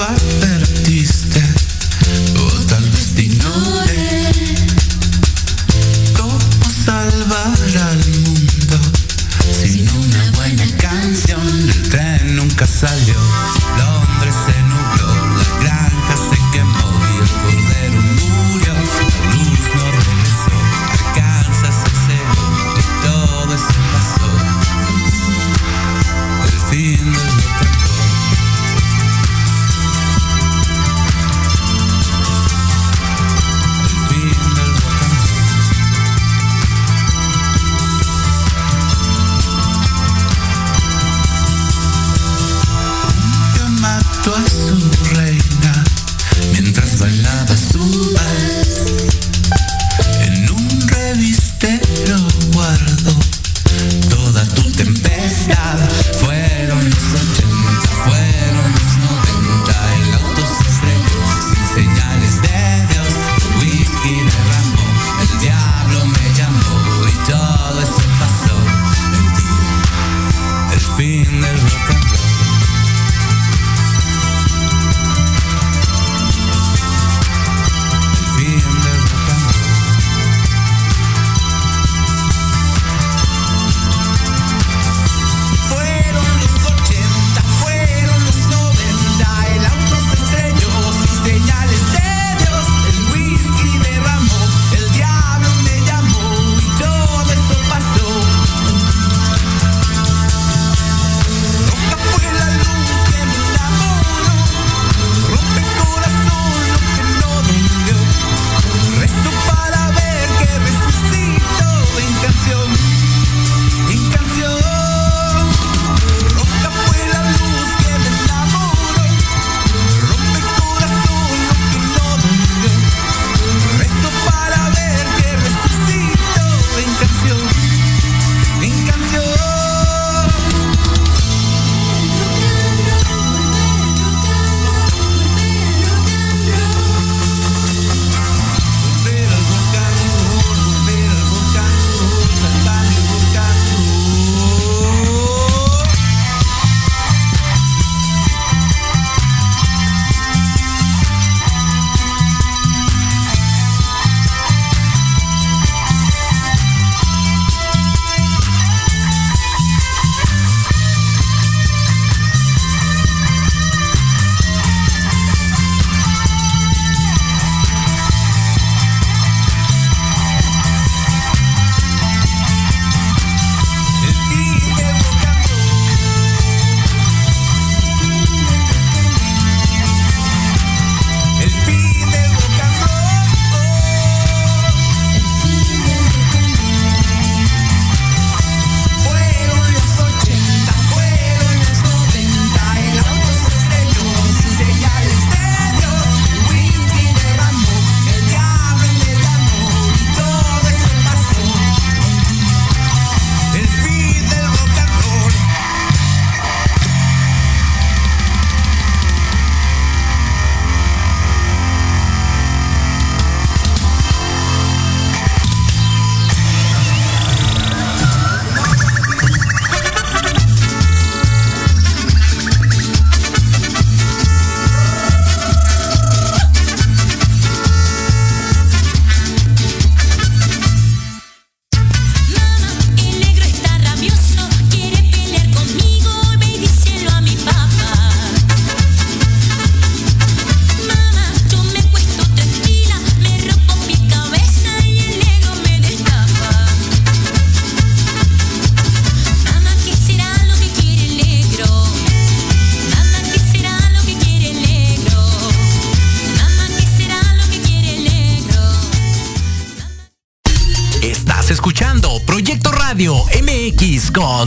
life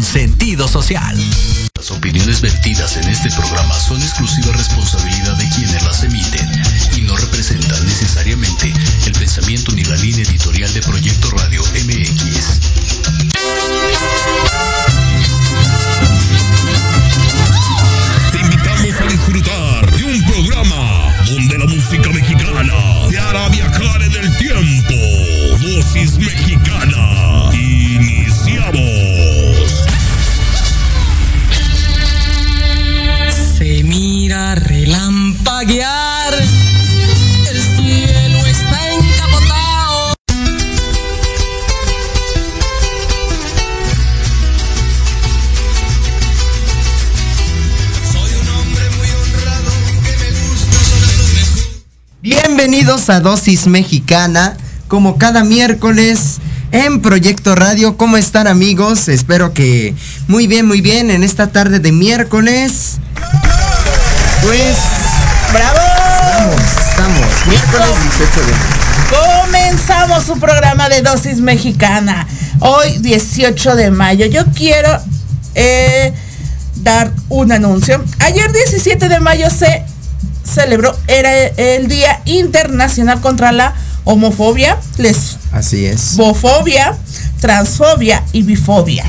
sentido social. Las opiniones vertidas en este programa son exclusiva responsabilidad de quienes las emiten y no representan necesariamente el pensamiento ni la línea editorial de Proyecto Radio MX. Te invitamos a disfrutar de un programa donde la música mexicana te hará viajar en el tiempo. Dosis México Bienvenidos a Dosis Mexicana, como cada miércoles en Proyecto Radio. ¿Cómo están amigos? Espero que muy bien, muy bien en esta tarde de miércoles. Pues... ¡Bravo! Estamos, estamos. Miércoles 18 de mayo. Comenzamos su programa de dosis mexicana. Hoy 18 de mayo. Yo quiero eh, dar un anuncio. Ayer 17 de mayo se celebró, era el Día Internacional contra la Homofobia, Así es. lesbofobia, transfobia y bifobia.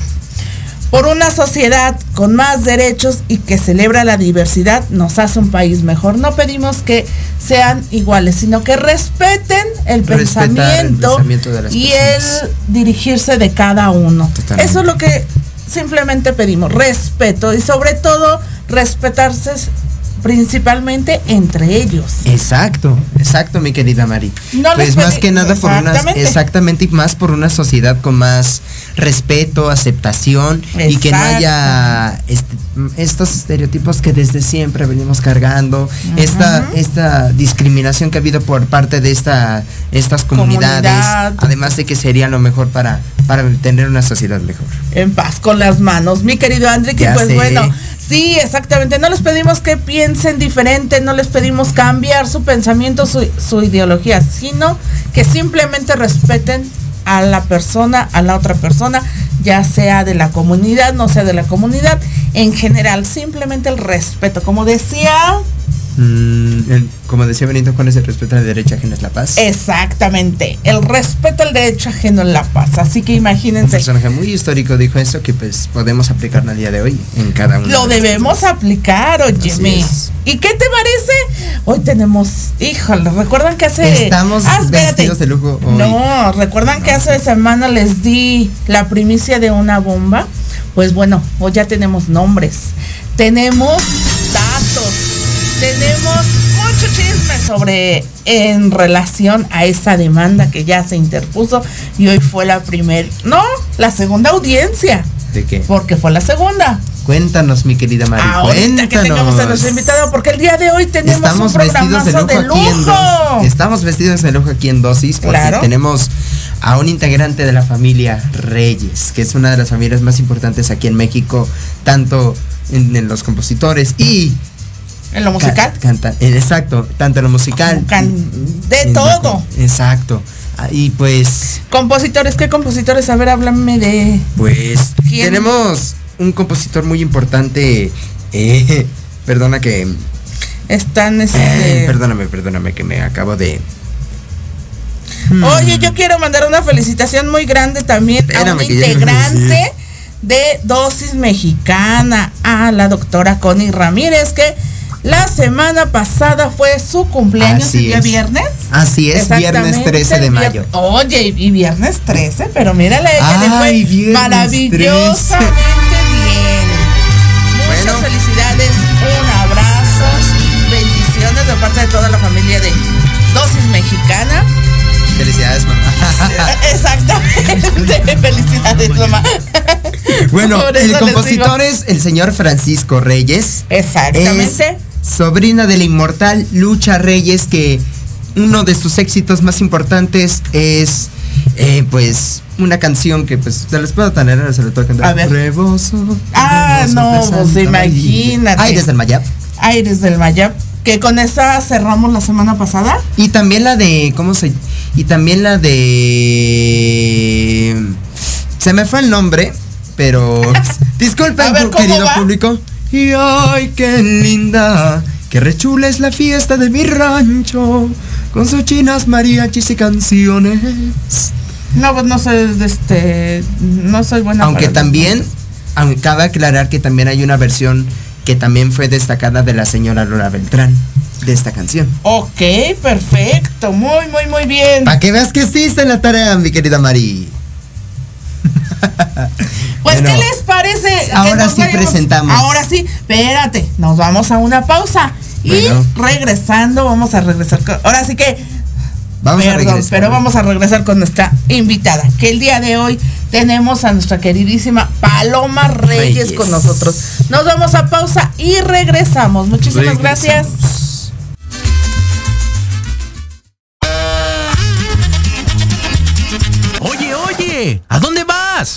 Por una sociedad con más derechos y que celebra la diversidad, nos hace un país mejor. No pedimos que sean iguales, sino que respeten el pensamiento, pensamiento de las y personas. el dirigirse de cada uno. Totalmente. Eso es lo que simplemente pedimos, respeto y sobre todo respetarse principalmente entre ellos. Exacto, exacto, mi querida Mari. No pues más que nada por una Exactamente. y más por una sociedad con más respeto, aceptación y que no haya este- estos estereotipos que desde siempre venimos cargando, esta esta discriminación que ha habido por parte de esta estas comunidades, Comunidad. además de que sería lo mejor para para tener una sociedad mejor. en paz con las manos, mi querido André, que Ya pues sé. bueno, sí, exactamente, no les pedimos que piensen diferente, no les pedimos cambiar su pensamiento, su, su ideología, sino que simplemente respeten a la persona, a la otra persona, ya sea de la comunidad, no sea de la comunidad, en general, simplemente el respeto, como decía, Mm, el- como decía Benito Juárez, el respeto a la derecha ajena es la paz. exactamente, el respeto al derecho ajeno en la paz, así que Un imagínense. personaje muy histórico dijo eso que pues podemos aplicar al día de hoy en cada uno. Lo de debemos aplicar, es. ¿Y qué te parece? Hoy tenemos, híjole, ¿recuerdan que hace... Estamos Ah, vestidos de lujo hoy. No, ¿recuerdan que hace semana les di la primicia de una bomba? Pues bueno, hoy ya tenemos nombres, tenemos tenemos mucho chisme sobre en relación a esa demanda que ya se interpuso y hoy fue la primer, no, la segunda audiencia, ¿De qué? porque fue la segunda. Cuéntanos, mi querida Mari. Ahorita que tengamos a nuestro cuéntanos. invitado, porque el día de hoy tenemos Estamos un vestidos de lujo, de aquí en lujo. Dosis. Estamos vestidos de lujo aquí en Dosis porque Claro. tenemos a un integrante de la familia Reyes, que es una de las familias más importantes aquí en México, tanto en, en los compositores y En lo musical. Ca- canta, eh, exacto, tanto en lo musical. Can- de todo. Exacto. Ah, Y pues, Compositores, ¿qué compositores? A ver, háblame de. pues ¿Quién? tenemos un compositor muy importante. eh, perdona que, Están eh, este. perdóname, perdóname que me acabo de. Oye, yo quiero mandar una felicitación muy grande también a Espérame, un a integrante de Dosis Mexicana, a la doctora Connie Ramírez, que la semana pasada fue su cumpleaños Así el día es. viernes. Así es, viernes Exactamente, 13 de mayo. Oye, y viernes 13, pero mírala, ella le fue Ay, maravillosamente bien. Muchas Bueno. felicidades, un abrazo, bendiciones de parte de toda la familia de Dosis Mexicana. Felicidades, mamá. Exactamente, felicidades, mamá. bueno, el compositor digo. es el señor Francisco Reyes. Exactamente. Es sobrina de la inmortal Lucha Reyes, que uno de sus éxitos más importantes es, eh, pues, una canción que, pues, se les puedo tener, se le puedo cantar. A ver. Rebozo, Ah, no, pues, imagínate. Aires del Mayab. Aires del Mayab, que con esa cerramos la semana pasada. Y también la de, ¿cómo se? Y también la de... Se me fue el nombre, pero... Disculpen, A ver, ¿cómo querido va? público. Y ay, qué linda, que rechula es la fiesta de mi rancho, con sus chinas mariachis y canciones. No, pues no soy de este. No soy buena. Aunque para también, aunque cabe aclarar que también hay una versión que también fue destacada de la señora Laura Beltrán de esta canción. Ok, perfecto. Muy, muy, muy bien. Para que veas que sí está en la tarea, mi querida Mari. Pues, ¿qué les parece? Ahora sí presentamos. Ahora sí, espérate, nos vamos a una pausa. Y regresando, vamos a regresar. Con, ahora sí que Vamos Perdón, a regresar. pero vamos a regresar con nuestra invitada, que el día de hoy tenemos a nuestra queridísima Paloma Reyes, con nosotros. Nos vamos a pausa y regresamos. Muchísimas gracias. Oye, oye, ¿a dónde vas?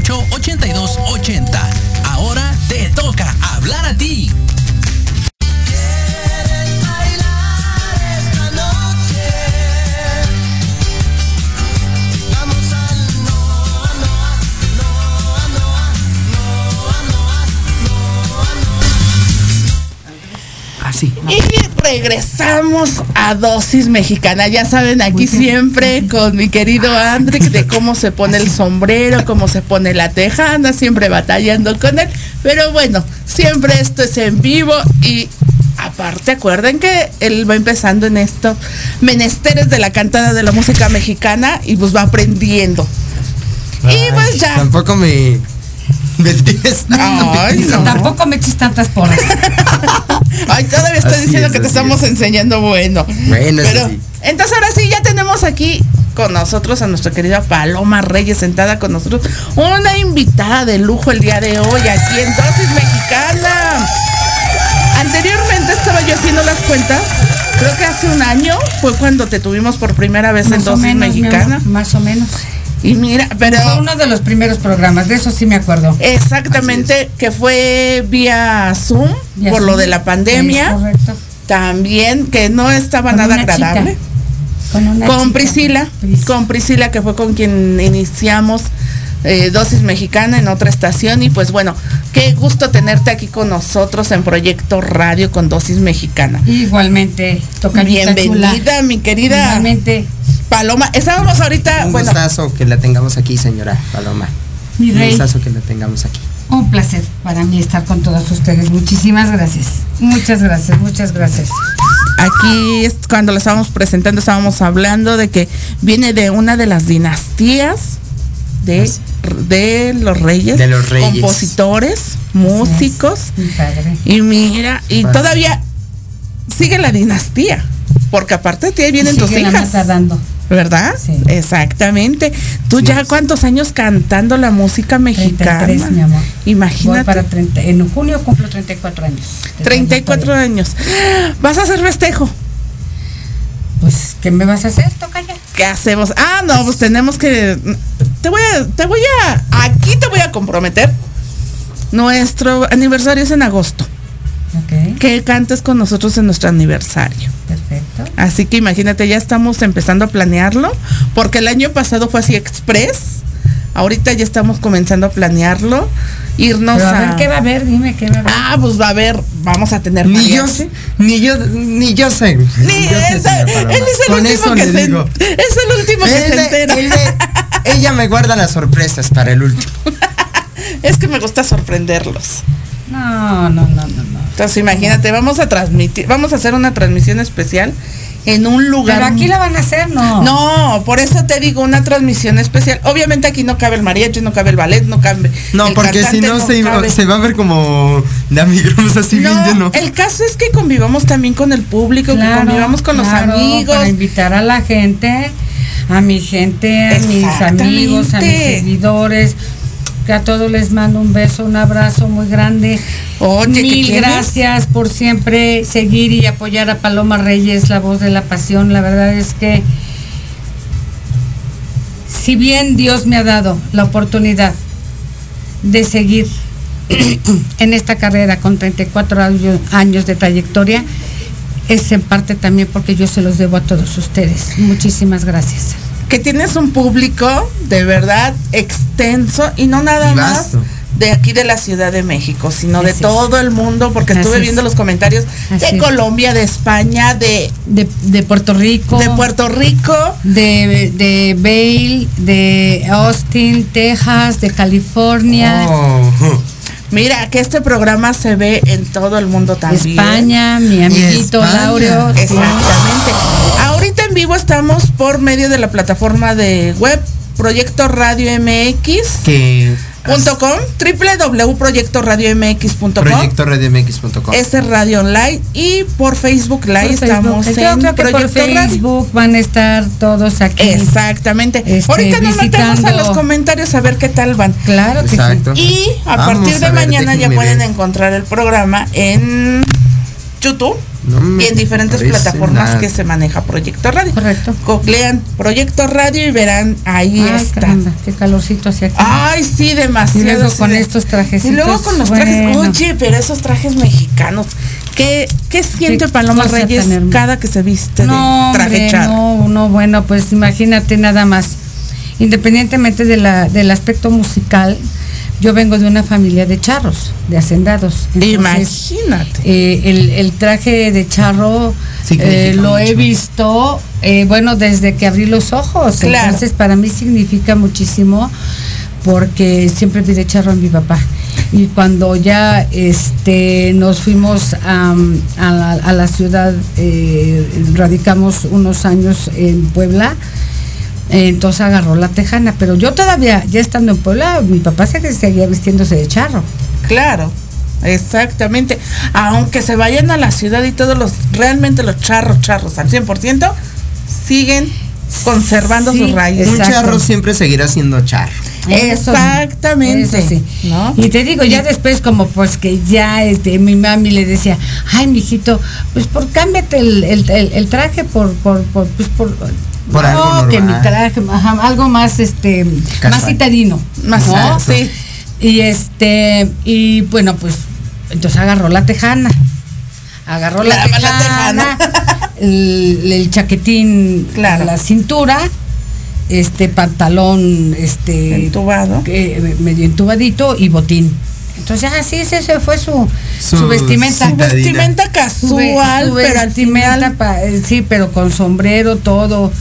88 82 a dosis mexicana. Ya saben, aquí siempre con mi querido André de cómo se pone el sombrero, cómo se pone la tejana, siempre batallando con él. Pero bueno, siempre esto es en vivo y aparte acuerden que él va empezando en estos menesteres de la cantada de la música mexicana y pues va aprendiendo. y pues ya. Tampoco me Tampoco me eches tantas porras. Ay, todavía estoy diciendo que te estamos enseñando bueno. Bueno, Pero, entonces ahora sí, ya tenemos aquí con nosotros a nuestra querida Paloma Reyes sentada con nosotros. Una invitada de lujo el día de hoy aquí en Dosis Mexicana. Anteriormente estaba yo haciendo las cuentas. Creo que hace un año fue cuando te tuvimos por primera vez en Dosis Mexicana. más o menos. Y mira, pero Fue uno de los primeros programas, de eso sí me acuerdo. exactamente que fue vía Zoom por lo de la pandemia. Correcto. También que no estaba Con nada chica. agradable. Con, una con chica. Priscila, Pris. con Priscila que fue con quien iniciamos eh, Dosis Mexicana en otra estación y pues bueno, qué gusto tenerte aquí con nosotros en Proyecto Radio con Dosis Mexicana. Igualmente, tocadita Bienvenida, chula. mi querida Igualmente, Paloma. Estábamos ahorita, Un bueno, gustazo que la tengamos aquí, señora Paloma. mi Un gustazo que la tengamos aquí. Un placer para mí estar con todos ustedes. Muchísimas gracias. Muchas gracias, muchas gracias. aquí es cuando la estábamos presentando estábamos hablando de que viene de una de las dinastías de, de los reyes, De los reyes. compositores, músicos. Mi padre. Y mira, y Padre. todavía sigue la dinastía, porque aparte de ti ahí vienen Y tus la hijas, dando. ¿Verdad? Sí. Exactamente. Tú Sí. ya cuántos años cantando la música mexicana. 33, mi amor. Voy Imagínate. para 30, en junio cumplo 34 años. de 34 trayectoria. años. Vas a hacer festejo. Pues, ¿qué me vas a hacer? Toca ya. ¿Qué hacemos? Ah, no, pues tenemos que. Te voy a. Te voy a. Aquí te voy a comprometer. Nuestro aniversario es en agosto. Que cantes con nosotros en nuestro aniversario. perfecto. Así que imagínate, ya estamos empezando a planearlo, porque el año pasado fue así express. Ahorita ya estamos comenzando a planearlo. Irnos Pero a a. ver, ¿qué va a haber? Dime, ¿qué va a haber? Ah, pues va a haber, vamos a tener Ni yo, mariachi. ni yo, ni yo sé. Ni yo sé, ese- señora Paloma. él es el Con último eso que le se digo. es el último que Él se entera. de- ella me guarda las sorpresas para el último. Es que me gusta sorprenderlos. No, no, no, no, no. Entonces imagínate, vamos a transmitir, vamos a hacer una transmisión especial en un lugar. Pero aquí la van a hacer, ¿no? No, por eso te digo una transmisión especial. Obviamente aquí no cabe el mariachi, no cabe el ballet, no cabe. No, el porque si no, se, cabe. se va a ver como de amigos así bien No, lleno. el caso es que convivamos también con el público, que convivamos con claro, los amigos. Para invitar a la gente, a mi gente, a mis amigos, a mis seguidores. Que a todos les mando un beso, un abrazo muy grande. Oye, ¿qué Mil gracias por siempre seguir y apoyar a Paloma Reyes, la voz de la pasión. La verdad es que si bien Dios me ha dado la oportunidad de seguir en esta carrera con 34 años- años de trayectoria, es en parte también porque yo se los debo a todos ustedes. Muchísimas gracias. Que tienes un público de verdad extenso y no nada Y más de aquí de la Ciudad de México, sino de es. todo el mundo, porque Así estuve es. viendo los comentarios Así de es. Colombia, de España, de, De, de Puerto Rico. de Puerto Rico. de, de Vail, de Austin, Texas, de California, Oh. Mira, que este programa se ve en todo el mundo también. España, mi amiguito España. Exactamente. Ahorita en vivo estamos por medio de la plataforma de web Proyecto Radio MX. Que Punto com, www.proyectoradiomx.com proyectoradiomx.com. Ese es Radio Online y por Facebook Live Por estamos Facebook. Yo en creo que por Proyecto Radio. Facebook van a estar todos aquí. Exactamente. Este, Ahorita nos metemos a los comentarios a ver qué tal van. Claro que sí. Exacto. Y a Vamos partir de a ver, mañana ya pueden ver. encontrar el programa en YouTube No y en diferentes plataformas nada. que se maneja Proyecto Radio. Correcto. Googlean Proyecto Radio y verán ahí Ay, está. caramba, qué calorcito hacia aquí. Ay, sí, demasiado. Y luego sí, con de- estos trajecitos. Y luego con los trajes. Oye, pero esos trajes mexicanos. ¿Qué, qué siente Qué Paloma Reyes cada que se viste no, de traje hombre, no, no, bueno, pues imagínate nada más. Independientemente de la, del aspecto musical, yo vengo de una familia de charros, de hacendados. Entonces, Imagínate. eh, el, el traje de charro eh, lo he visto, eh, bueno, desde que abrí los ojos. Claro. Entonces, para mí significa muchísimo porque siempre vi de charro a mi papá. Y cuando ya este, nos fuimos a, a la, a la ciudad, radicamos unos años en Puebla, entonces agarró la tejana. Pero yo todavía, ya estando en Puebla, mi papá se seguía vistiéndose de charro. Claro. Exactamente. Aunque se vayan a la ciudad y todos los, realmente los charros, charros al 100%, siguen conservando Sí, sus raíces. Un charro siempre seguirá siendo charro. Eso Exactamente. eso sí. ¿no? Y te digo, ya después como pues que ya este, mi mami le decía, ay mijito, pues por cámbiate el, el, el- el traje por, por, por, pues por Por no, algo que mi traje, ajá, algo más, este, Casual. más citadino. Más ¿no? sí. Y este, y bueno, pues, entonces agarró la tejana. Agarró la, La- la tejana, tejana. el, el chaquetín Claro. a la cintura, este pantalón, este Entubado. que- medio entubadito y botín. Entonces, así ese, ese fue su, su, Su vestimenta. Su vestimenta Su ve- casual, su pero al vestimenta final. pa- eh, sí, pero con sombrero, todo,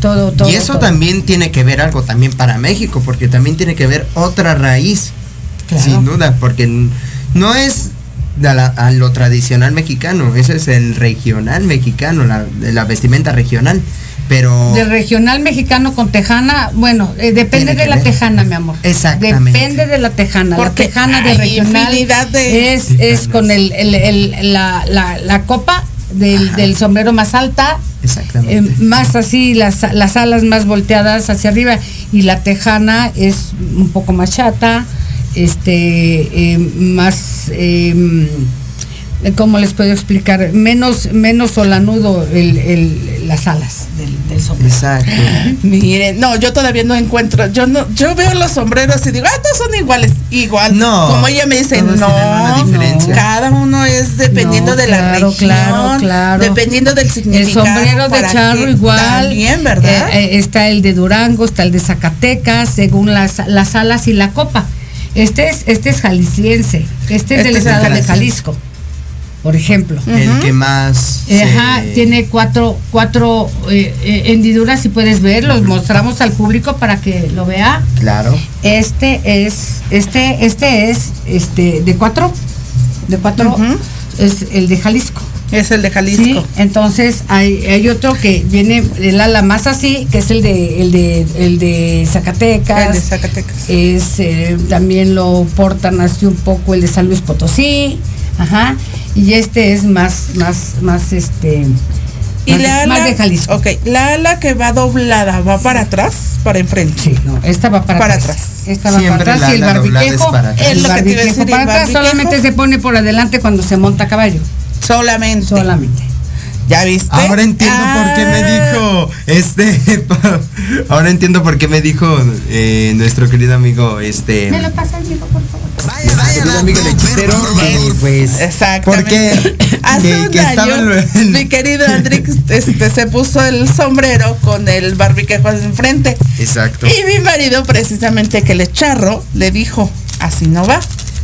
todo, todo. y eso todo. también tiene que ver algo también para México, porque también tiene que ver otra raíz, Claro. sin duda, porque no es de la- a lo tradicional mexicano, ese es el regional mexicano, la, de la vestimenta regional, pero De regional mexicano con tejana, bueno, eh, depende de la ver. tejana, mi amor. Exactamente. Depende de la tejana. Porque la tejana de regional de es, es con el, el- el- la, la- la copa del, sombrero más alta, exactamente. eh, más así, las, las alas más volteadas hacia arriba, y la tejana es un poco más chata, este, eh, más... eh, ¿Cómo les puedo explicar? Menos, menos solanudo el, el- las alas del, del sombrero. Exacto. Miren, no, yo todavía no encuentro. Yo no, yo veo los sombreros y digo, ah, todos son iguales. Igual. No, Como ella me dice, no. diferencia. Cada uno es dependiendo No, de la claro, región. claro, claro. Dependiendo del El significado. sombrero de charro igual. También, ¿verdad? Eh, eh, está el de Durango, está el de Zacatecas, según las, las alas y la copa. Este es, este es jalisciense, este es Este del es el estado de. Jalisco, por ejemplo. El que más Eh, se- Ajá, tiene cuatro, cuatro eh, eh, hendiduras, si puedes ver, los mostramos al público para que lo vea. Claro. Este es, este, este es, este, de cuatro, de cuatro, es el de Jalisco. Es el de Jalisco. Sí, entonces hay, hay otro que viene el ala más así, que es el de el de el de Zacatecas. El de Zacatecas. Es eh, también lo portan así un poco el de San Luis Potosí, ajá, y este es más más más este Y más, la de- ala, más de Jalisco. Ok, la ala que va doblada, ¿va para atrás? ¿Para enfrente? Sí, no, esta va para, Para atrás. atrás. Esta va Siempre para atrás la y el barbiquejo, para atrás. Es el lo que te iba a barbiquejo decir, para atrás solamente se pone por adelante cuando se monta a caballo, Solamente. solamente. ¿Ya viste? Ahora entiendo por qué me Ah. dijo este. Ahora entiendo por qué me dijo eh, nuestro querido amigo este. ¿Me lo pasa, amigo, por favor? nuestro querido amigo el hechicero. que, pues. Exactamente. Porque Hace que, un que estaba año, en- mi querido Andrix este, se puso el sombrero con el barbiquejo enfrente. Exacto. Y mi marido, precisamente que le charro, le dijo, así no va.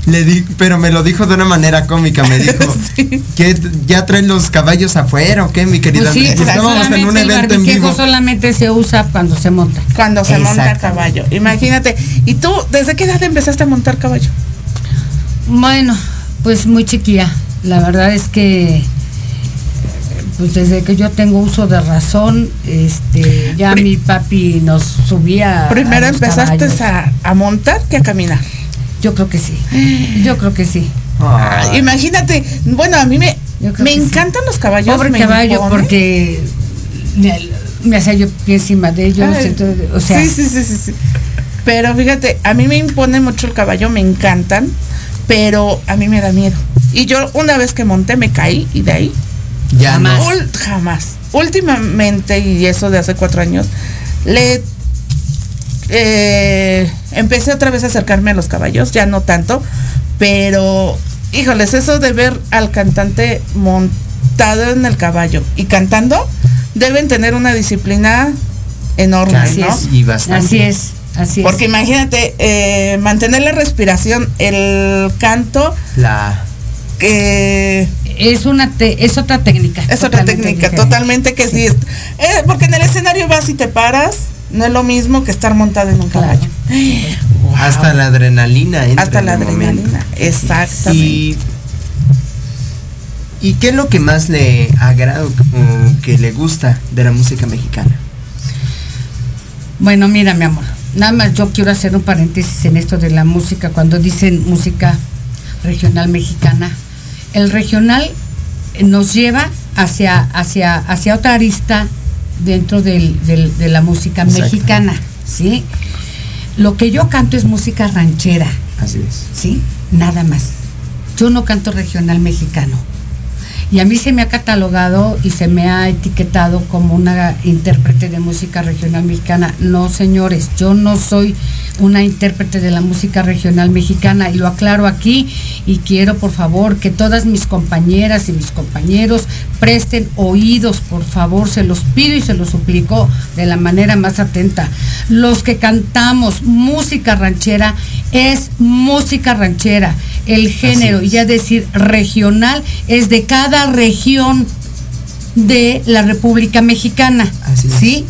Le di, pero me lo dijo de una manera cómica. Me dijo Sí. que ya traen los caballos afuera o qué, mi querido Pues sí? Estábamos en un el evento en barbiquejo vivo. solamente se usa cuando se monta. Cuando se monta a caballo. Imagínate. ¿Y tú, desde qué edad empezaste a montar caballo? Bueno, pues muy chiquilla. La verdad es que pues desde que yo tengo uso de razón, este, ya mi papi nos subía. a Primero los empezaste a, a montar que a caminar. Yo creo que sí. Yo creo que sí. Ay, Imagínate, bueno, a mí me, me sí. encantan los caballos. Pobre me caballo, porque me, me hacía yo pie encima de ellos. Ay, entonces, o sea, sí, sí, sí, sí, sí. Pero fíjate, a mí me impone mucho el caballo, me encantan, pero a mí me da miedo. Y yo una vez que monté me caí y de ahí ya no. jamás. ul- jamás. Últimamente, y eso de hace cuatro años, le eh, empecé otra vez a acercarme a los caballos, ya no tanto, pero híjoles, eso de ver al cantante montado en el caballo y cantando, deben tener una disciplina enorme, Así ¿no? es. Y bastante. Así es, así es. Porque imagínate, eh, mantener la respiración, el canto, La. que es una te- es otra técnica. es otra técnica, diferente. totalmente que sí. es- eh, porque en el escenario vas y te paras, no es lo mismo que estar montado en un Claro. caballo. Wow. Hasta la adrenalina. entra Hasta en la el momento. adrenalina, exactamente. Y, ¿Y qué es lo que más le agrada o que le gusta de la música mexicana? Bueno, mira, mi amor, nada más yo quiero hacer un paréntesis en esto de la música, cuando dicen música regional mexicana. El regional eh, nos lleva hacia, hacia, hacia otra arista dentro del- del- de la música Exacto. mexicana, ¿sí? Lo que yo canto es música ranchera, Así es. ¿sí? Nada más. Yo no canto regional mexicano. Y a mí se me ha catalogado y se me ha etiquetado como una intérprete de música regional mexicana. No, señores, yo no soy una intérprete de la música regional mexicana y lo aclaro aquí y quiero por favor que todas mis compañeras y mis compañeros presten oídos, por favor, se los pido y se los suplico de la manera más atenta. Los que cantamos música ranchera es música ranchera. El género, y ya decir regional, es de cada región de la República Mexicana. Así es. ¿Sí?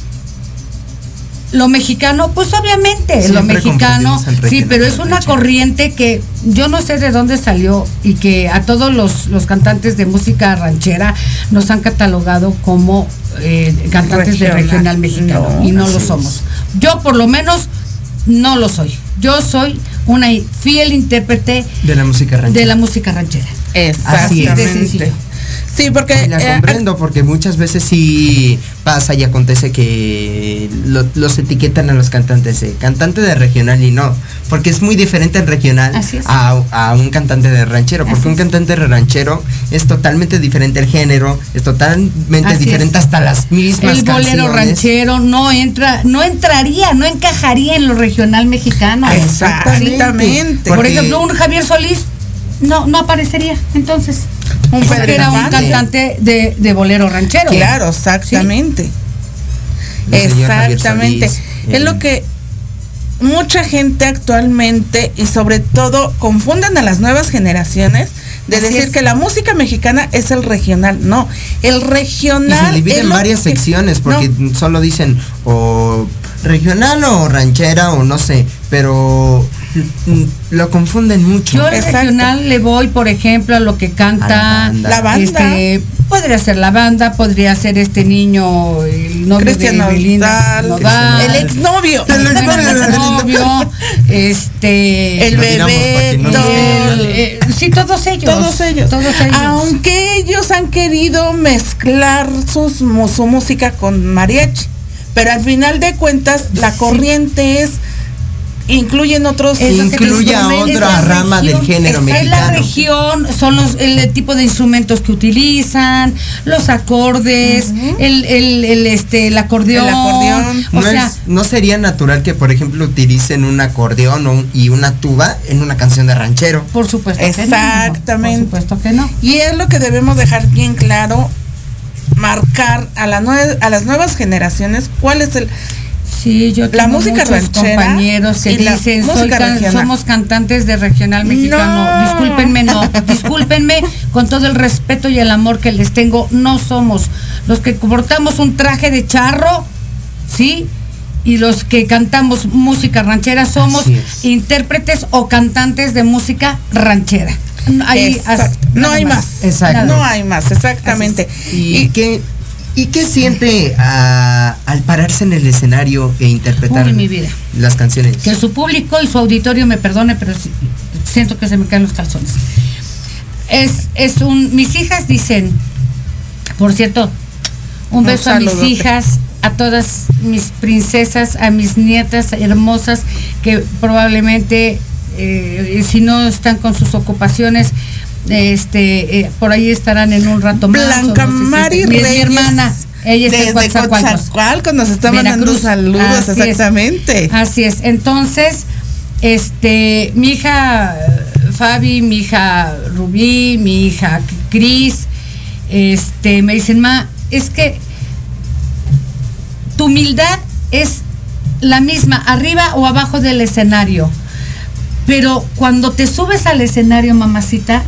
Lo mexicano, pues obviamente, lo Siempre mexicano, confundimos el sí, pero es una corriente que yo no sé de dónde salió y que a todos los, los cantantes de música ranchera nos han catalogado como eh, cantantes de Regional. mexicano No, y no lo es. somos. Yo por lo menos no lo soy. Yo soy una fiel intérprete De la música ranchera. de la música ranchera. Así es. Exactamente. Sí, porque la eh, comprendo porque muchas veces sí pasa y acontece que lo- los etiquetan a los cantantes de cantante de regional y no, porque es muy diferente el regional a, a un cantante de ranchero, porque Así un cantante de ranchero es totalmente diferente el género, es totalmente Así diferente es. hasta las mismas El bolero canciones. ranchero no entra, no entraría, no encajaría en lo regional mexicano. Exactamente. Por Porque- ejemplo, un Javier Solís no, no aparecería. Entonces, Un Pedro era un cantante de, de bolero ranchero. Claro, exactamente. Exactamente. Solís, Es el- lo que mucha gente actualmente y sobre todo confunden a las nuevas generaciones de Así decir es. que la música mexicana es el regional. No, el Y regional. se divide en varias que- secciones porque No, solo dicen o regional o ranchera o no sé, pero lo confunden mucho. Yo al regional le voy, por ejemplo, a lo que canta. A la banda. La banda. Este, podría ser la banda, podría ser este niño, el novio Cristian de Belinda Nodal, Nodal, el exnovio. El el exnovio. novio, este, El el- eh, sí, todos ellos. Todos ellos. Todos ellos. Aunque ellos han querido mezclar sus, su música con mariachi. Pero al final de cuentas, la corriente es. Incluyen otros. Incluye a otra rama del género es- Es la mexicano. región, son los, el, tipo de instrumentos que utilizan, los acordes, el, el, el, este, el acordeón. El acordeón. O no, sea, es- no sería natural que, por ejemplo, utilicen un acordeón o un- y una tuba en una canción de ranchero. por supuesto que no. Exactamente. Por supuesto que no. Y es lo que debemos dejar bien claro, marcar a, la nue- a las nuevas generaciones cuál es el... Sí, yo La tengo música muchos compañeros que la dicen, soy can- regional". somos cantantes de regional mexicano. No. Discúlpenme, no. Discúlpenme con todo el respeto y el amor que les tengo. No somos los que portamos un traje de charro, ¿sí? Y los que cantamos música ranchera somos intérpretes o cantantes de música ranchera. As- No hay más. Exacto. No hay más, exactamente. ¿Y, Y- qué, ¿Y qué siente ah, al pararse en el escenario e interpretar Uy, mi vida. las canciones? que su público y su auditorio me perdone, pero sí- siento que se me caen los calzones. Es, es un, mis hijas dicen, por cierto, un Un beso a mis hijas, a todas mis princesas, a mis nietas hermosas que probablemente eh, si no están con sus ocupaciones, este, eh, por ahí estarán en un rato más. Blanca no sé Mari mi- hermana, ella está en desde Coatzacoalcos. Coatzacoalcos nos está mandando saludos, Así es. exactamente. Así es. Entonces, este, mi hija eh, Fabi, mi hija Rubí, mi hija Cris, este, me dicen, ma, es que tu humildad es la misma, arriba o abajo del escenario. Pero cuando te subes al escenario, mamacita,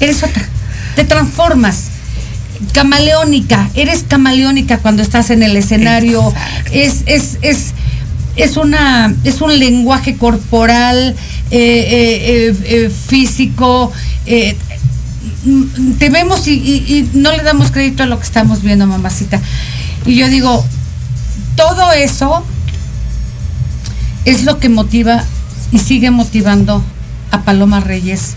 eres otra. Te transformas. Camaleónica, eres camaleónica cuando estás en el escenario. Es, es, es, es una, es un lenguaje corporal, eh, eh, eh, físico. mm, te vemos y, y- y no le damos crédito a lo que estamos viendo, mamacita. Y yo digo, todo eso es lo que motiva y sigue motivando a Paloma Reyes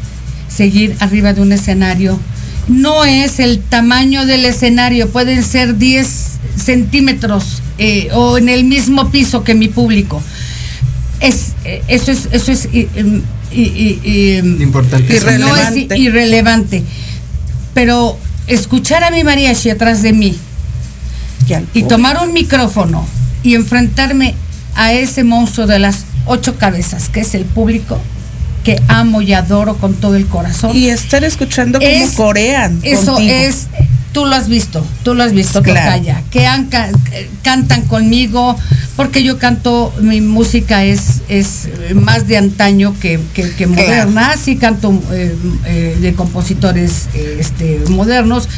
seguir arriba de un escenario. No es el tamaño del escenario, pueden ser 10 centímetros eh, o en el mismo piso que mi público. Es, eh, eso es, eso es i- im- i- i- im- Importante. Irrelevante. no es i- irrelevante. pero escuchar a mi mariachi atrás de mí y tomar un micrófono y enfrentarme a ese monstruo de las ocho cabezas, que es el público, que amo y adoro con todo el corazón. Y estar escuchando como Es- corean. Eso contigo. es, tú lo has visto, tú lo has visto, Claro. Tocaya, que han eh, cantan conmigo, porque yo canto, mi música es, es más de antaño que, que- que Claro. moderna, sí canto eh, eh, de compositores eh, este, modernos,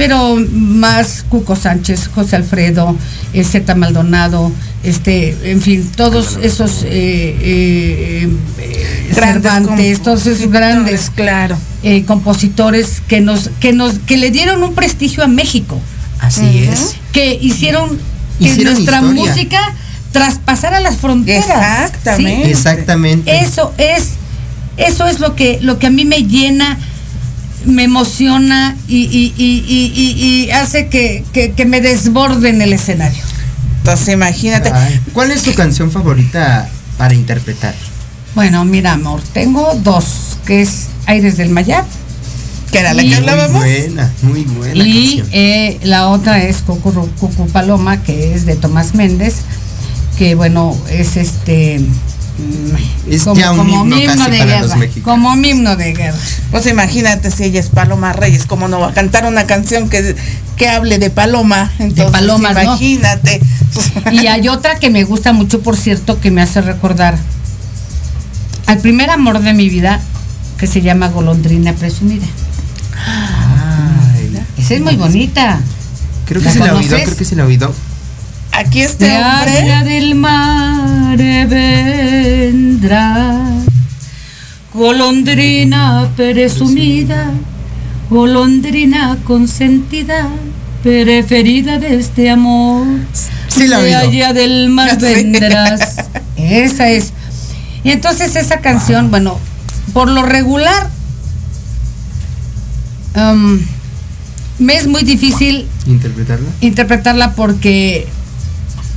pero más Cuco Sánchez, José Alfredo, eh, Zeta Maldonado, este, en fin, todos esos eh, eh, eh, Grandes Cervantes, todos esos compositores, grandes Claro. eh, compositores que nos que nos que le dieron un prestigio a México Así es. que hicieron que Hicieron nuestra historia. música traspasara las fronteras Exactamente. ¿sí? Exactamente. eso es eso es lo que lo que a mí me llena me emociona y, y- y- y- y- y hace que, que- que me desborde en el escenario Entonces imagínate. Ay, ¿Cuál es tu canción favorita para interpretar? bueno mira amor tengo dos que es Aires del Mayab que era la que Muy hablábamos. buena, muy buena Y canción. eh, la otra es Cucu, Cucu Paloma, que es de Tomás Méndez, que bueno, es este... mm, Es ya un himno casi para guerra, los como un himno de guerra. Pues imagínate si ella es Paloma Reyes, ¿cómo no va a cantar una canción que, que hable de Paloma? Entonces, palomas, ¿no? imagínate. Y hay otra que me gusta mucho, por cierto, que me hace recordar al primer amor de mi vida, que se llama Golondrina Presumida. Ay, Esa es muy bonita. creo que ¿La se la conoces? creo que se la oído. Aquí este De allá hombre. del mar vendrá golondrina presumida, golondrina consentida, preferida de este amor. Sí la de allá del mar Sí. vendrás. Esa es. Y entonces esa canción, bueno, por lo regular, am, me es muy difícil ¿Interpretarla? interpretarla porque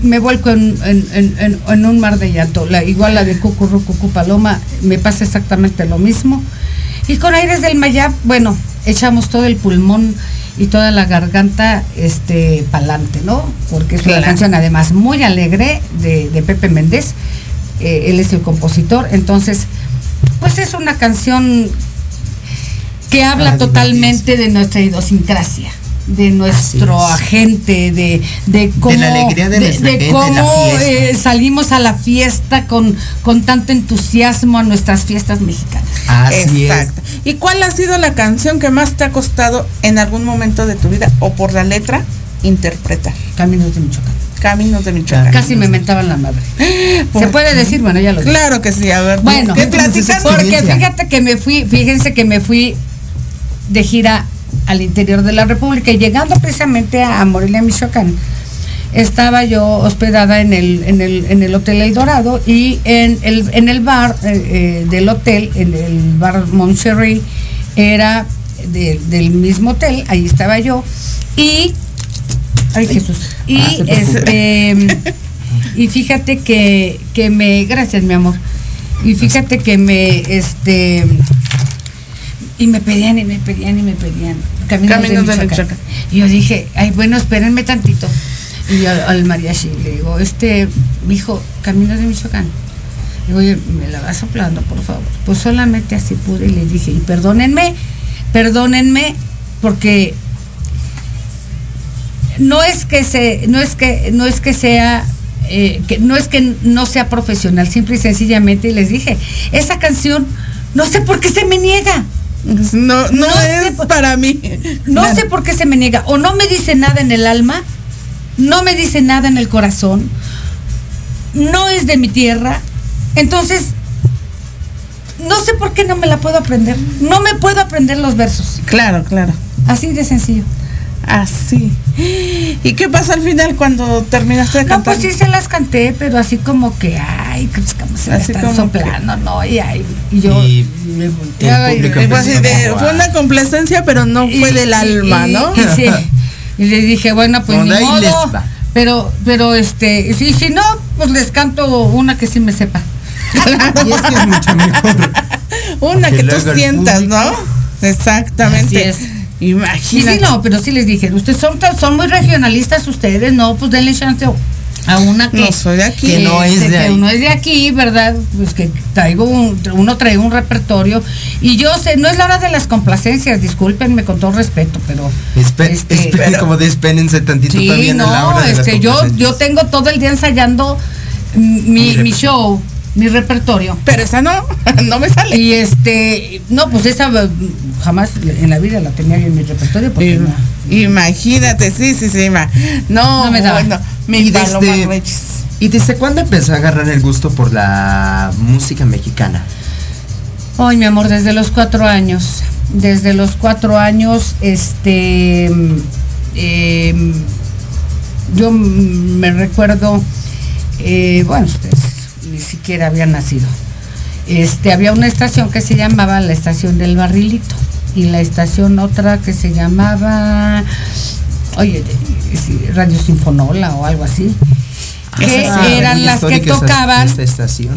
me vuelco en, en- en- en- en un mar de llanto. La, igual la de Cucurru Cucu Paloma, me pasa exactamente lo mismo. Y con Aires del Mayab, bueno, echamos todo el pulmón y toda la garganta este pa'lante, ¿no? Porque es una canción además muy alegre de, de Pepe Méndez. Eh, él es el compositor, entonces, pues es una canción que habla Ah, totalmente de nuestra idiosincrasia, de nuestro es. agente, de, de cómo, la alegría de gente, cómo eh, salimos a la fiesta con, con tanto entusiasmo a nuestras fiestas mexicanas. Así Exacto. ¿Y cuál ha sido la canción que más te ha costado en algún momento de tu vida o por la letra interpretar? Caminos de Michoacán. Caminos de Michoacán. Casi me mentaban la madre. ¿Se ¿Por puede decir? Bueno, ya lo dije. Claro que sí, a ver. Bueno, ¿qué Porque fíjate que me fui, fíjense que me fui de gira al interior de la República. Y llegando precisamente a Morelia, Michoacán, estaba yo hospedada en el, en el, en el Hotel El Dorado y en el, en el bar eh, eh, del hotel, en el bar Montcherry, era de- del mismo hotel, ahí estaba yo, y ay Jesús, y Ah, se este y fíjate que, que me, gracias mi amor, y fíjate que me, este, y me pedían y me pedían y me pedían caminos, Caminos de de Michoacán. Michoacán. Y yo dije, ay, bueno, espérenme tantito. Y yo al, al mariachi le digo, este, mi hijo, caminos de Michoacán. Digo, oye, me la vas soplando, por favor. Pues solamente así pude y le dije, y perdónenme, perdónenme, porque no es que se, no es que, no es que sea eh, que no es que no sea profesional, simple y sencillamente les dije, esa canción no sé por qué se me niega. No, no, es para mí. No sé por qué se me niega. O no me dice nada en el alma, no me dice nada en el corazón, no es de mi tierra. Entonces, no sé por qué no me la puedo aprender. No me puedo aprender los versos. Claro, claro. Así de sencillo. Así. ¿Y qué pasa al final cuando terminaste de No, cantar? pues sí se las canté, pero así como que, ay, pues como se me Así están como que- soplando, ¿no? Y, ay, y yo Y me y- pues, así de- fue una complacencia, pero no fue Y- del y- alma, y- ¿no? Y, sí. Y le dije, bueno, pues ni les modo. va. Pero, pero este, sí, si no, pues les canto una que sí me sepa. Y es que es mucho mejor. Una Porque que tú sientas, ¿no? Exactamente. Así es. Imagínate. Sí, sí, no, pero sí les dije, ustedes son, son muy regionalistas ustedes, no, pues denle chance a una que No soy de aquí. Que no es de que ahí. uno es de aquí, ¿verdad? Pues que traigo un, uno trae un repertorio y yo sé, no es la hora de las complacencias, discúlpenme con todo respeto, pero Espe- este, esperen, pero- como despénense tantito sí, también a la no, hora de las este, yo, yo tengo todo el día ensayando mi, Mi show, mi repertorio. Pero esa no, no me sale. Y este, no, pues esa mm, jamás en la vida la tenía yo en mi repertorio porque Im- no. Imagínate, sí, sí, sí. ma. No, No me daba. bueno, mi Y Paloma desde- Reyes. ¿Y desde cuándo empezó a agarrar el gusto por la música mexicana? Ay, mi amor, desde los cuatro años. Desde los cuatro años, este. em, yo me recuerdo. eh, bueno, ustedes siquiera habían nacido. Este, había una estación que se llamaba la estación del barrilito. Y la estación otra que se llamaba. Oye, Radio Sinfonola o algo así. Que Ah, eran las que tocaban.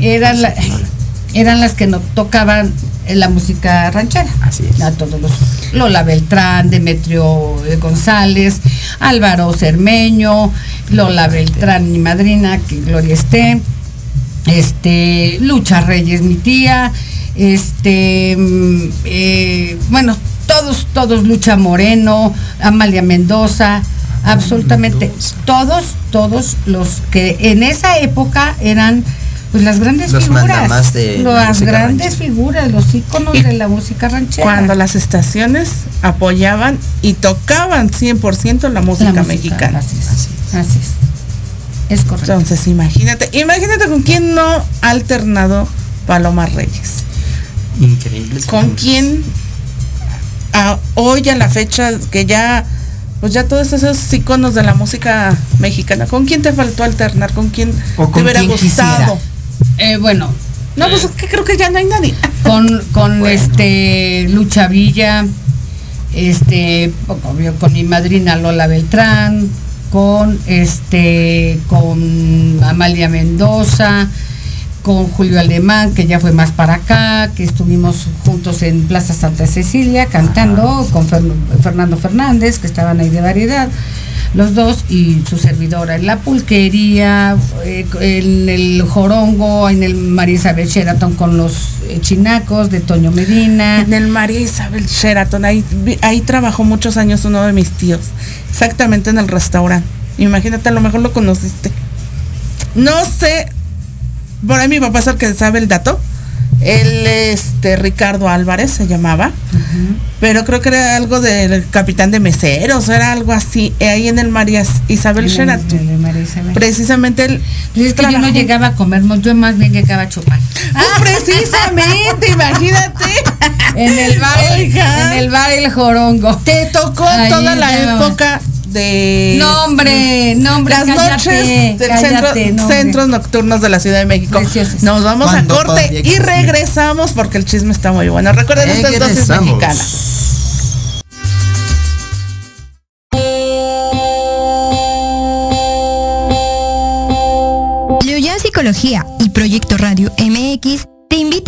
Eran, la- eran las que no tocaban la música ranchera. Así es. A todos los. Lola Beltrán, Demetrio eh, González, Álvaro Cermeño, Lola Beltrán, mi madrina, que Gloria esté. Este, Lucha Reyes, mi tía. Este, mm, eh, bueno, todos, todos, Lucha Moreno, Amalia Mendoza, absolutamente Mendoza. todos, todos los que en esa época eran pues las grandes Los figuras, de la las música grandes ranchera. figuras, los íconos Y de la música ranchera. Cuando las estaciones apoyaban y tocaban 100% la La música mexicana. Así es, así es. Es correcto. Entonces, imagínate, imagínate con quién no ha alternado Paloma Reyes. Increíble. ¿Con quién a- hoy a la fecha que ya pues ya todos esos iconos de la música mexicana, ¿con quién te faltó alternar? ¿Con quién O te con hubiera quién gustado? Eh, bueno, No, pues es que creo que ya no hay nadie. con, con Bueno. este Lucha Villa, este, obvio, con mi madrina Lola Beltrán, con este, con Amalia Mendoza, con Julio Alemán, que ya fue más para acá, que estuvimos juntos en Plaza Santa Cecilia cantando con Fer- Fernando Fernández, que estaban ahí de variedad, los dos, y su servidora en la pulquería, eh, en el jorongo, en el María Isabel Sheraton con los eh, chinacos de Toño Medina. En el María Isabel Sheraton, ahí, ahí trabajó muchos años uno de mis tíos, exactamente en el restaurante. Imagínate, a lo mejor lo conociste. No sé, por ahí mi papá es el que sabe el dato. Él, este, Ricardo Álvarez se llamaba, pero creo que era algo del capitán de meseros, era algo así, eh, ahí en el María Isabel Sheraton. Precisamente él. Pues es que yo no llegaba a comer, yo más bien llegaba a chupar. Pues precisamente, imagínate. En el bar, Oiga. en el bar El Jorongo. Te tocó Ahí toda la época de No, hombre, no, hombre, las cállate, noches del cállate, centro- no, centros nocturnos de la Ciudad de México. Nos vamos a corte y regresamos porque el chisme está muy bueno. Recuerden estas dosis mexicanas. Psicología y Proyecto Radio MX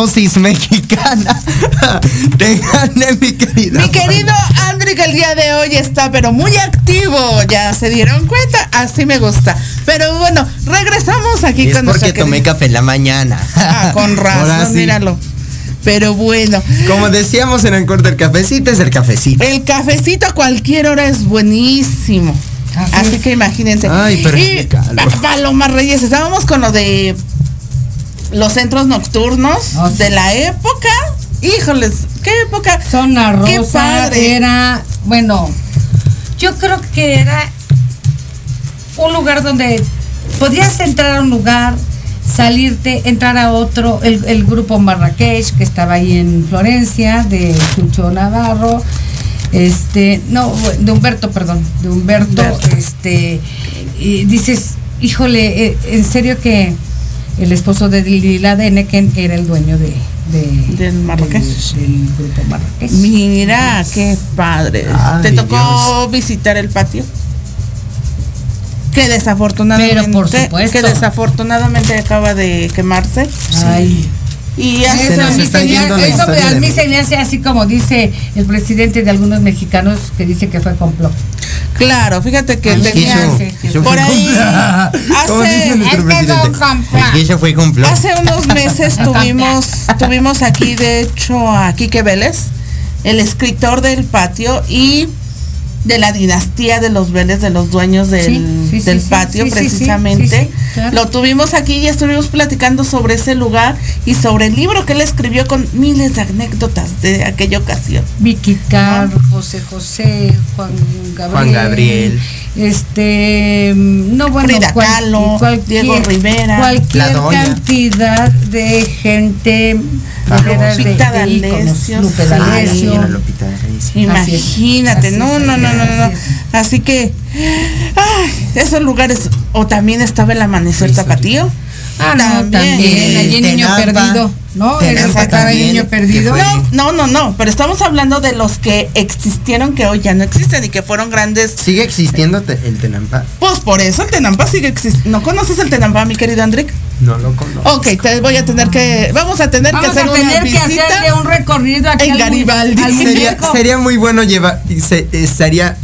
Dosis mexicana. Gané, mi querida. Mi querido André, que el día de hoy está pero muy activo, ya se dieron cuenta, así me gusta. Pero bueno, regresamos aquí Es con nuestra porque tomé querida- café en la mañana. Ah, con razón, sí. míralo. Pero bueno, Como decíamos en el corte, el cafecito es el cafecito. el cafecito a cualquier hora es buenísimo. Así Así es. que imagínense. Ay, pero y Paloma Reyes, estábamos con lo de los centros nocturnos Ah, sí. de la época. Híjoles, qué época. Zona Qué Rosa padre. era, bueno, yo creo que era un lugar donde podías entrar a un lugar, salirte, entrar a otro, el, el grupo Marrakech que estaba ahí en Florencia, de Chucho Navarro, este, no, de Humberto, perdón, de Humberto, Humberto. este, y dices, híjole, eh, en serio que el esposo de Lila Deneken era el dueño de, de- Del Marrakech. del, del grupo Marrakech. Mira, qué padre. Ay, ¿Te tocó Dios. visitar el patio? Que desafortunadamente, Pero por supuesto. que desafortunadamente acaba de quemarse. Ay. Y Se hace Eso, a mí, eso a mí se me hace así como dice el presidente de algunos mexicanos que dice que fue complot. Claro, fíjate que Ay, tenía por ahí hace- dice nuestro Es que presidente. son complot. El quiso fue complot. hace unos meses tuvimos tuvimos aquí de hecho a Quique Vélez, el escritor del patio y de la dinastía de los Vélez, de los dueños del, Sí, sí, sí, del sí, patio sí, sí, sí, precisamente. sí, sí, claro. Lo tuvimos aquí y estuvimos platicando sobre ese lugar y sobre el libro que él escribió con miles de anécdotas de aquella ocasión. Vicky Carr, José José, Juan Gabriel. Juan Gabriel. Este, mm, no bueno, Frida cual- Kahlo, cualquier- Diego Rivera, cualquier La Doña. cantidad de gente, de- Lupita D'Alessio, Lupe Imagínate, no, no, no, no, no, así que, ay, esos lugares, o también estaba el amanecer Sí, tapatío. Ah, no, también, allí en Niño. Perdido, ¿no? El Niño Perdido. No, no, no, no, pero estamos hablando de los que existieron que hoy ya no existen y que fueron grandes. ¿Sigue existiendo te- el Tenampa? Pues por eso el Tenampa sigue existiendo. ¿No conoces el Tenampa, mi querido Andrick? No lo conozco. Ok, te voy a tener que, vamos a tener Vamos que hacer a tener una que visita. hacerle un recorrido aquí en Garibaldi. al Sería, muy bueno llevar. se- eh, Sería.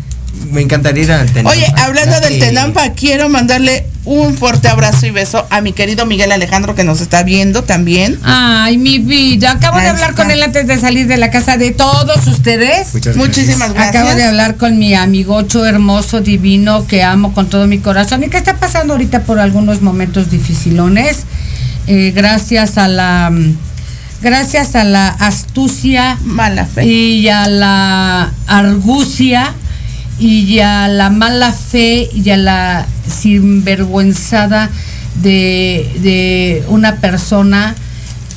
Me encantaría ir al Tenampa. Oye, hablando del que- Tenampa, quiero mandarle un fuerte abrazo y beso a mi querido Miguel Alejandro que nos está viendo también. Ay, mi vida. Acabo de hablar con él antes de salir de la casa de todos ustedes. Muchas gracias. Muchísimas gracias. Acabo de hablar con mi amigocho hermoso, divino, que amo con todo mi corazón y que está pasando ahorita por algunos momentos dificilones. Eh, gracias a la gracias a la astucia Mala fe. y a la argucia y a la mala fe y a la sinvergüenzada de, de una persona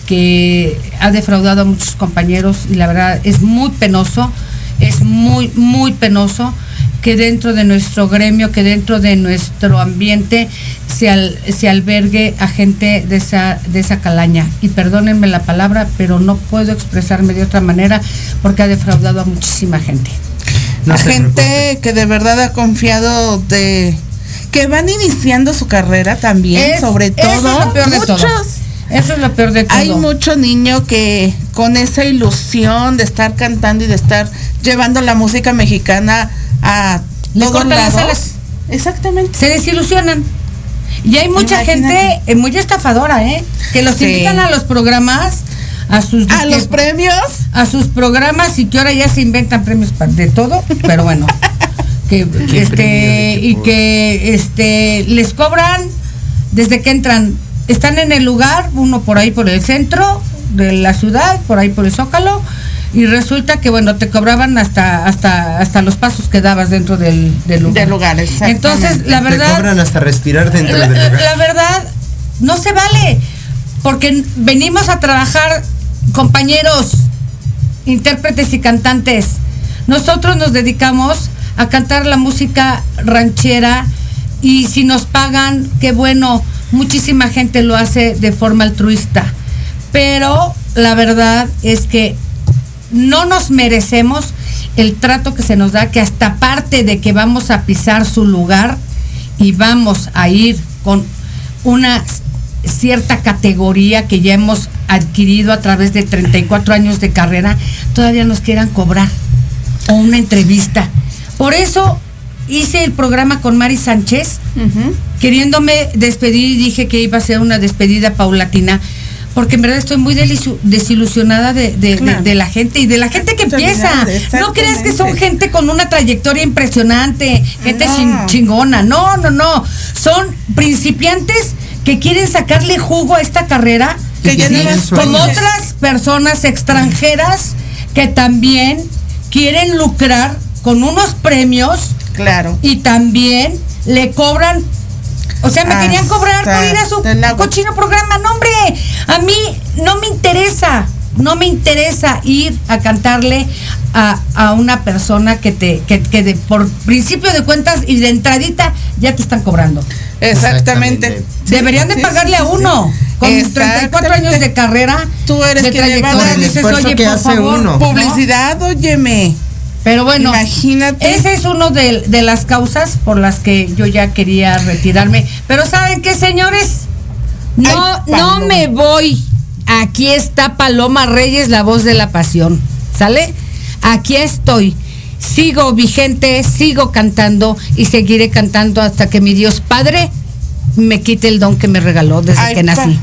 que ha defraudado a muchos compañeros y la verdad es muy penoso, es muy, muy penoso que dentro de nuestro gremio, que dentro de nuestro ambiente se, al- se albergue a gente de esa, de esa calaña. Y perdónenme la palabra, pero no puedo expresarme de otra manera porque ha defraudado a muchísima gente. No gente preocupe. que de verdad ha confiado de que van iniciando su carrera también, Es- sobre eso todo es lo peor de todo. muchos. Eso es lo peor de todo. Hay mucho niño que con esa ilusión de estar cantando y de estar llevando la música mexicana a Le todos cortan las lados. alas. Exactamente. se desilusionan. Y hay mucha Imagínate. gente eh, muy estafadora, ¿eh? Que los Sí. invitan a los programas a sus a los premios, a sus programas y que ahora ya se inventan premios de todo, pero bueno, que ¿Qué este? ¿De y que este les cobran desde que entran, están en el lugar, uno por ahí por el centro de la ciudad, por ahí por el Zócalo y resulta que bueno, te cobraban hasta hasta hasta los pasos que dabas dentro del, del lugar. Del lugar, exactamente. Entonces, la Te verdad cobran hasta respirar dentro la, del lugar. la verdad, no se vale. Porque venimos a trabajar, compañeros, intérpretes y cantantes. Nosotros nos dedicamos a cantar la música ranchera y si nos pagan, qué bueno. Muchísima gente lo hace de forma altruista. Pero la verdad es que no nos merecemos el trato que se nos da, que hasta parte de que vamos a pisar su lugar y vamos a ir con una cierta categoría que ya hemos adquirido a través de 34 años de carrera, todavía nos quieran cobrar o una entrevista. Por eso hice el programa con Mari Sánchez, queriéndome despedir y dije que iba a ser una despedida paulatina. Porque en verdad estoy muy desilusionada de, de- de- Claro. de la gente y de la gente que empieza. No creas que son gente con una trayectoria impresionante, gente No. chingona. No, no, no. Son principiantes que quieren sacarle jugo a esta carrera. Que sueñas. otras personas extranjeras que también quieren lucrar con unos premios claro. y también le cobran. O sea, me Hasta querían cobrar por ir a su cochino programa. No, hombre, a mí no me interesa. No me interesa ir a cantarle a, a una persona que te que, que de, por principio de cuentas y de entradita ya te están cobrando. Exactamente. Exactamente. Deberían de Sí, pagarle sí, a uno sí. Con Exactamente. 34 años de carrera. Tú eres de quien le va a dar dices, "Oye, que por hace favor", uno. ¿no? Publicidad, óyeme. Pero bueno, Imagínate. esa es una de, de las causas por las que yo ya quería retirarme. Pero ¿saben qué, señores? No, Ay, no me voy. Aquí está Paloma Reyes, la voz de la pasión. ¿Sale? Aquí estoy. Sigo vigente, sigo cantando y seguiré cantando hasta que mi Dios Padre me quite el don que me regaló desde Ay, que nací.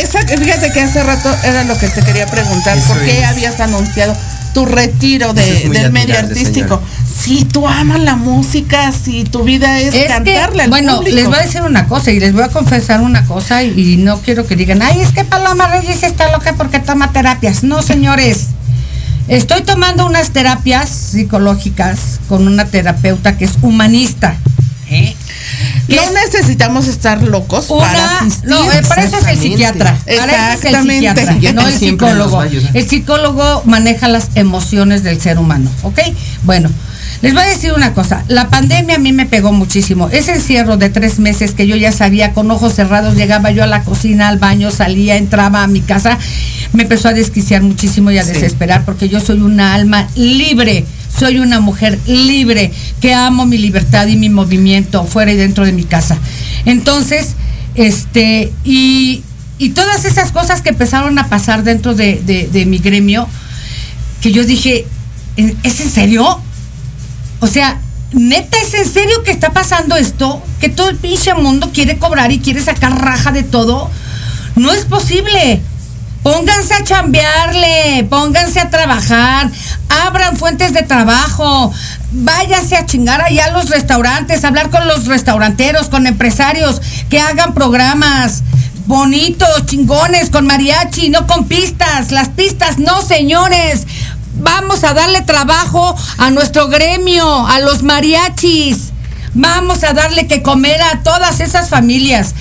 Esa, fíjate que hace rato era lo que te quería preguntar. Eso ¿Por qué es. habías anunciado tu retiro de- es del medio artístico? Si tú amas la música, si tu vida es, Es cantarle que, al bueno, público. les voy a decir una cosa y les voy a confesar una cosa y, y no quiero que digan, ay, es que Paloma Reyes está loca porque toma terapias. No, señores. Estoy tomando unas terapias psicológicas con una terapeuta que es humanista. ¿eh? Que no es necesitamos estar locos para una, asistir. no, eh, para eso es el psiquiatra. Para eso es el Exactamente. psiquiatra, El no el psicólogo. El psicólogo maneja las emociones del ser humano, ¿ok? Bueno, les voy a decir una cosa. La pandemia a mí me pegó muchísimo. Ese encierro de tres meses que yo ya sabía, con ojos cerrados, llegaba yo a la cocina, al baño, salía, entraba a mi casa, me empezó a desquiciar muchísimo y a Sí. desesperar porque yo soy una alma libre. Soy una mujer libre que amo mi libertad y mi movimiento fuera y dentro de mi casa. Entonces, este, y, y todas esas cosas que empezaron a pasar dentro de, de- de mi gremio, que yo dije, ¿en- ¿es en serio? O sea, neta, ¿es en serio que está pasando esto? Que todo el pinche mundo quiere cobrar y quiere sacar raja de todo. No es posible. Pónganse a chambearle, pónganse a trabajar, abran fuentes de trabajo, váyanse a chingar allá a los restaurantes, hablar con los restauranteros, con empresarios, que hagan programas bonitos, chingones, con mariachi, no con pistas. Las pistas no, señores. Vamos a darle trabajo a nuestro gremio, a los mariachis. Vamos a darle que comer a todas esas familias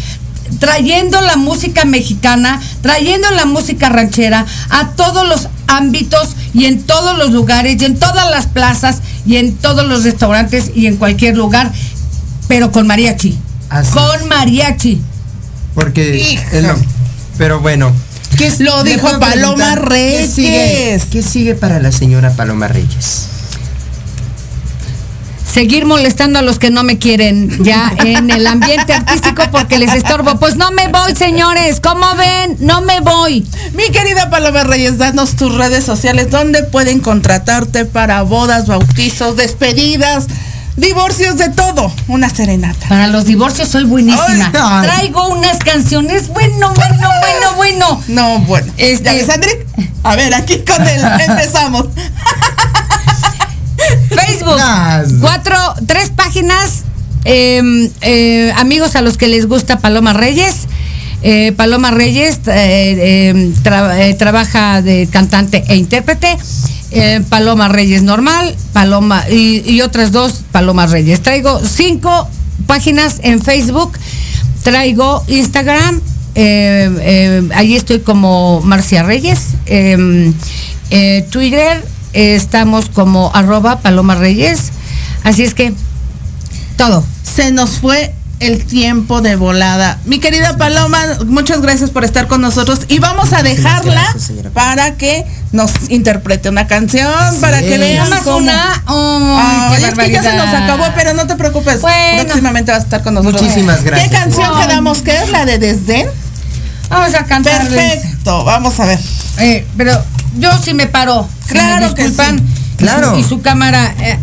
trayendo la música mexicana, trayendo la música ranchera a todos los ámbitos y en todos los lugares y en todas las plazas y en todos los restaurantes y en cualquier lugar, pero con mariachi. Así con mariachi. Porque Hija. es lo- pero bueno. ¿qué es- Lo dijo Paloma preguntar, ¿qué sigue, Reyes. ¿Qué sigue para la señora Paloma Reyes? Seguir molestando a los que no me quieren ya en el ambiente artístico porque les estorbo. Pues no me voy, señores. ¿Cómo ven? No me voy. Mi querida Paloma Reyes, danos tus redes sociales donde pueden contratarte para bodas, bautizos, despedidas, divorcios de todo, una serenata. Para los divorcios soy buenísima. Ay. Traigo unas canciones, bueno, bueno, bueno, bueno. No, bueno. Este- ¿Ya ves, Andrick? A ver, aquí con él empezamos. Facebook, cuatro, tres páginas, eh, eh, amigos a los que les gusta Paloma Reyes. Eh, Paloma Reyes eh, tra- eh, trabaja de cantante e intérprete. Paloma Reyes normal, Paloma y, y otras dos Paloma Reyes. Traigo cinco páginas en Facebook, traigo Instagram, eh, eh, allí estoy como Marcia Reyes, eh, Twitter estamos como arroba Paloma Reyes, así es que todo. Se nos fue el tiempo de volada. Mi querida Paloma, muchas gracias por estar con nosotros y vamos a dejarla gracias, para que nos interprete una canción, para que cómo- una. Oh, qué es que ya se nos acabó, pero no te preocupes. Bueno. Próximamente vas a estar con nosotros. Muchísimas gracias. ¿Qué canción quedamos? ¿Qué es la de Desdén? Vamos a cantar. Perfecto, vamos a ver. Eh, pero yo sí me paro. si Claro me que disculpan. sí. Y su- Claro. Y su, cámara. eh,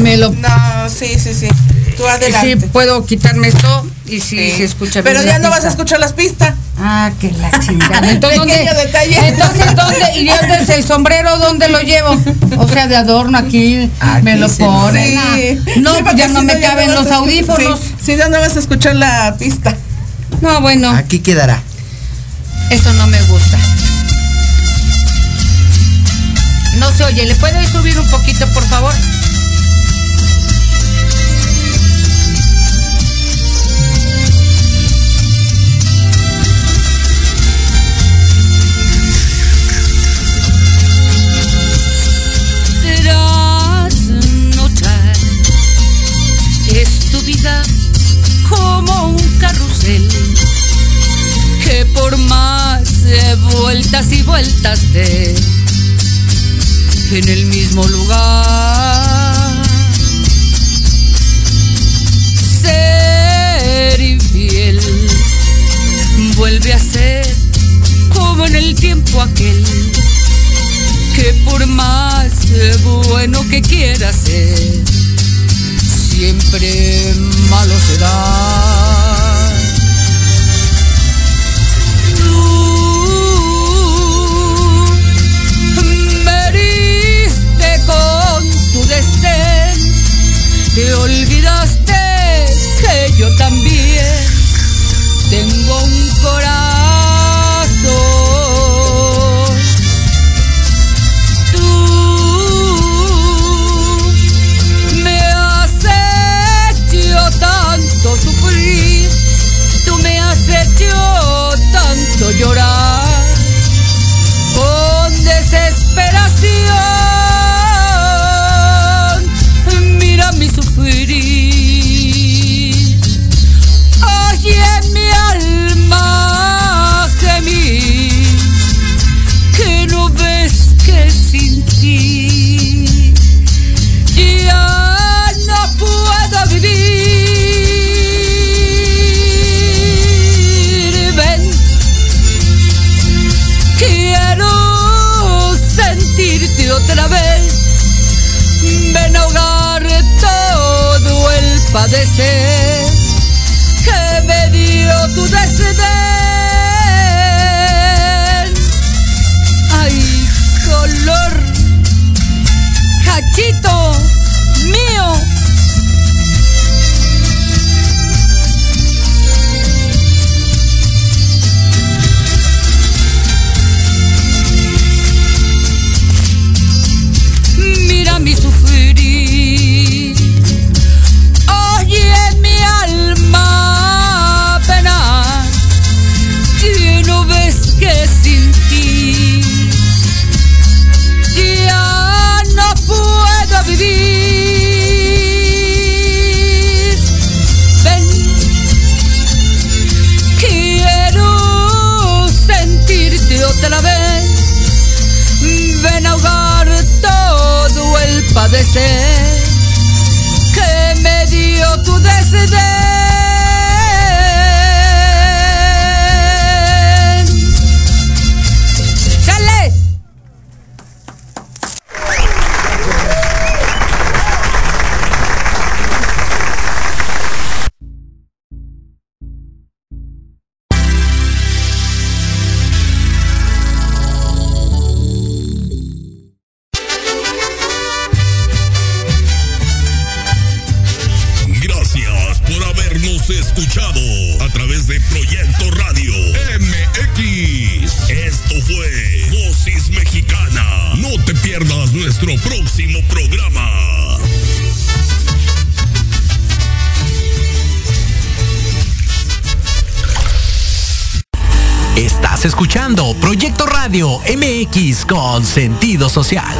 me lo. No, sí, sí, sí. Tú Sí, adelante. puedo quitarme esto y si Sí. se escucha Pero bien ya no vas a escuchar las pistas. Ah, que la chingada. Entonces, ¿dónde, Pequeño detalle. entonces, ¿dónde? ¿Y dónde es el sombrero? ¿Dónde lo llevo? O sea, de adorno aquí, Aquí me lo ponen. No, Sí, pues porque ya no si me ya caben los audífonos. sí, Si no, no vas a escuchar la pista. No, bueno, Aquí quedará. Eso no me gusta. No se oye, ¿le puedo subir un poquito, por favor? como un carrusel que por más eh, vueltas y vueltas de en el mismo lugar. Ser infiel vuelve a ser como en el tiempo aquel que por más bueno que quiera ser, siempre malo será. También tengo un corazón. Con sentido social.